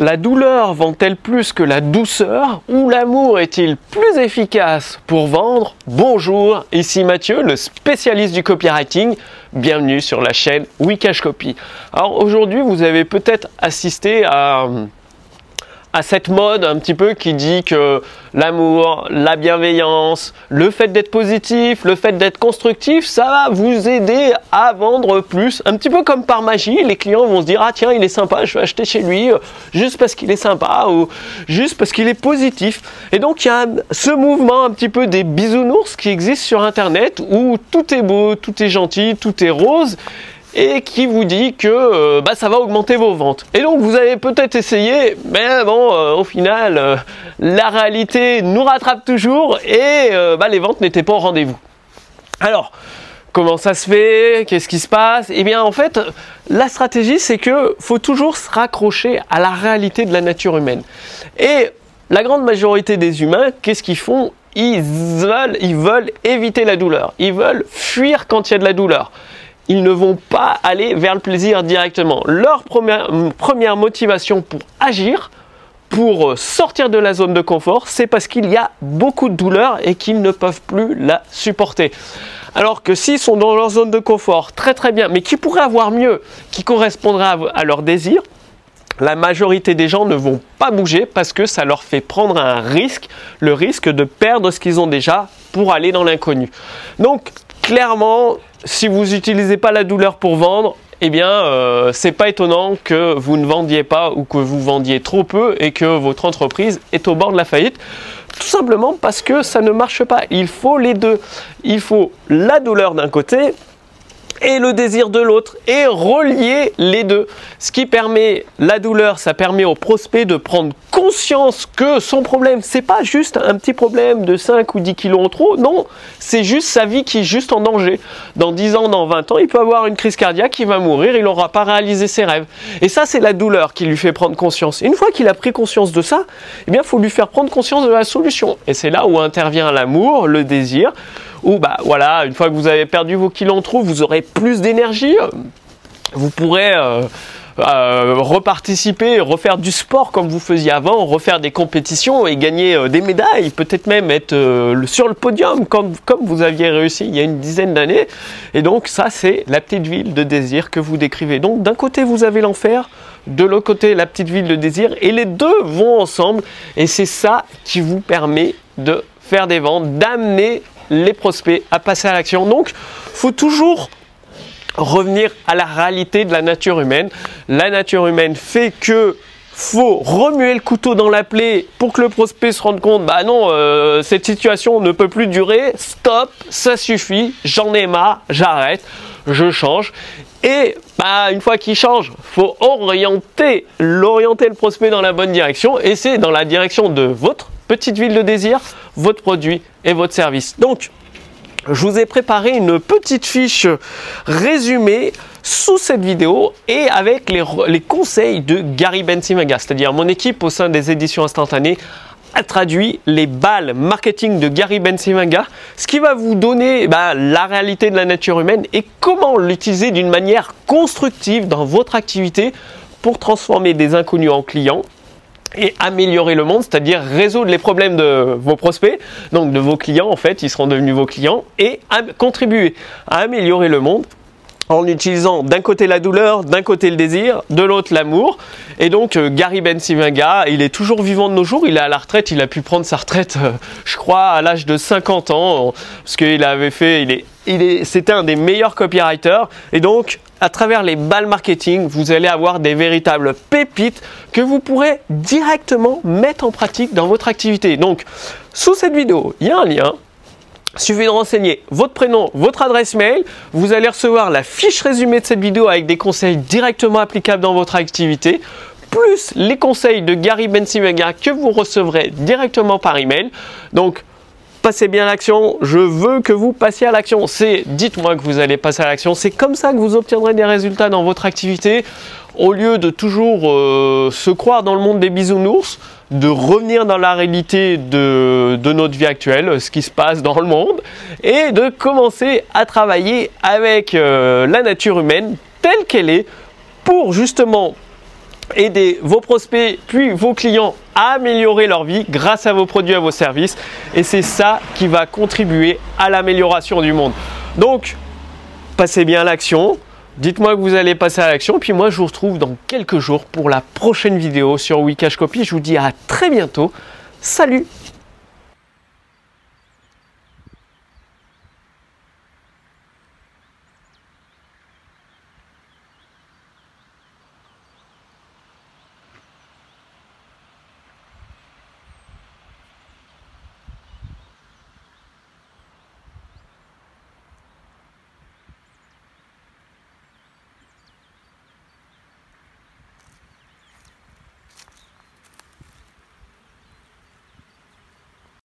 La douleur vend-elle plus que la douceur ou l'amour est-il plus efficace pour vendre Bonjour, ici Mathieu, le spécialiste du copywriting. Bienvenue sur la chaîne Wikash Copy. Alors aujourd'hui, vous avez peut-être assisté à à cette mode un petit peu qui dit que l'amour, la bienveillance, le fait d'être positif, le fait d'être constructif, ça va vous aider à vendre plus. Un petit peu comme par magie, les clients vont se dire ah tiens il est sympa, je vais acheter chez lui euh, juste parce qu'il est sympa ou juste parce qu'il est positif. Et donc il y a ce mouvement un petit peu des bisounours qui existe sur internet où tout est beau, tout est gentil, tout est rose et qui vous dit que euh, bah, ça va augmenter vos ventes. Et donc vous avez peut-être essayé, mais bon, euh, au final, euh, la réalité nous rattrape toujours et bah, les ventes n'étaient pas au rendez-vous. Alors, comment ça se fait? Qu'est-ce qui se passe? Eh bien, en fait, la stratégie, c'est que faut toujours se raccrocher à la réalité de la nature humaine. Et la grande majorité des humains, qu'est-ce qu'ils font? Ils veulent, ils veulent éviter la douleur. Ils veulent fuir quand il y a de la douleur ils ne vont pas aller vers le plaisir directement. Leur première, motivation pour agir, pour sortir de la zone de confort, c'est parce qu'il y a beaucoup de douleur et qu'ils ne peuvent plus la supporter. Alors que s'ils sont dans leur zone de confort, très très bien, mais qui pourraient avoir mieux, qui correspondrait à, à leur désir, la majorité des gens ne vont pas bouger parce que ça leur fait prendre un risque, le risque de perdre ce qu'ils ont déjà pour aller dans l'inconnu. Donc clairement, si vous n'utilisez pas la douleur pour vendre, eh bien, euh, c'est pas étonnant que vous ne vendiez pas ou que vous vendiez trop peu et que votre entreprise est au bord de la faillite. Tout simplement parce que ça ne marche pas. Il faut les deux. Il faut la douleur d'un côté et le désir de l'autre et relier les deux. Ce qui permet la douleur, ça permet au prospect de prendre conscience que son problème, c'est pas juste un petit problème de 5 ou 10 kilos en trop, non, c'est juste sa vie qui est juste en danger. Dans 10 ans, dans 20 ans, il peut avoir une crise cardiaque, il va mourir, il n'aura pas réalisé ses rêves. Et ça, c'est la douleur qui lui fait prendre conscience. Une fois qu'il a pris conscience de ça, eh bien, il faut lui faire prendre conscience de la solution. Et c'est là où intervient l'amour, le désir, ou bah voilà, une fois que vous avez perdu vos kilos en trop, vous aurez plus d'énergie. Vous pourrez euh, euh, reparticiper, refaire du sport comme vous faisiez avant, refaire des compétitions et gagner euh, des médailles, peut-être même être sur le podium comme, comme vous aviez réussi il y a une dizaine d'années. Et donc ça, c'est la petite ville de désir que vous décrivez. Donc d'un côté, vous avez l'enfer, de l'autre côté, la petite ville de désir, et les deux vont ensemble. Et c'est ça qui vous permet de faire des ventes, d'amener les prospects à passer à l'action. Donc, faut toujours revenir à la réalité de la nature humaine. La nature humaine fait que faut remuer le couteau dans la plaie pour que le prospect se rende compte, bah non, euh, cette situation ne peut plus durer, stop, ça suffit, j'en ai marre, j'arrête, je change. Et bah, une fois qu'il change, faut orienter, l'orienter le prospect dans la bonne direction, et c'est dans la direction de votre petite ville de désir, votre produit et votre service. Donc, je vous ai préparé une petite fiche résumée sous cette vidéo et avec les, conseils de Gary Bensimaga, c'est-à-dire mon équipe au sein des éditions instantanées a traduit les balles marketing de Gary Bensimaga, ce qui va vous donner bah, la réalité de la nature humaine et comment l'utiliser d'une manière constructive dans votre activité pour transformer des inconnus en clients et améliorer le monde, c'est-à-dire résoudre les problèmes de vos prospects, donc de vos clients en fait, ils seront devenus vos clients, et contribuer à améliorer le monde en utilisant d'un côté la douleur, d'un côté le désir, de l'autre l'amour. Et donc euh, Gary Bensimaga, il est toujours vivant de nos jours, il est à la retraite, il a pu prendre sa retraite, euh, je crois, à l'âge de 50 ans, parce qu'il avait fait, il est, il est, c'était un des meilleurs copywriters. Et donc, à travers les balles marketing, vous allez avoir des véritables pépites que vous pourrez directement mettre en pratique dans votre activité. Donc, sous cette vidéo, il y a un lien. Suffit de renseigner votre prénom, votre adresse mail. Vous allez recevoir la fiche résumée de cette vidéo avec des conseils directement applicables dans votre activité plus les conseils de Gary Bensimaga que vous recevrez directement par email. Donc, passez bien à l'action, je veux que vous passiez à l'action. C'est dites-moi que vous allez passer à l'action. C'est comme ça que vous obtiendrez des résultats dans votre activité. Au lieu de toujours euh, se croire dans le monde des bisounours, de revenir dans la réalité de, notre vie actuelle, ce qui se passe dans le monde, et de commencer à travailler avec euh, la nature humaine telle qu'elle est pour justement aider vos prospects puis vos clients à améliorer leur vie grâce à vos produits, à vos services. Et c'est ça qui va contribuer à l'amélioration du monde. Donc, passez bien l'action. Dites-moi que vous allez passer à l'action. Puis moi, je vous retrouve dans quelques jours pour la prochaine vidéo sur Wikash Copy. Je vous dis à très bientôt. Salut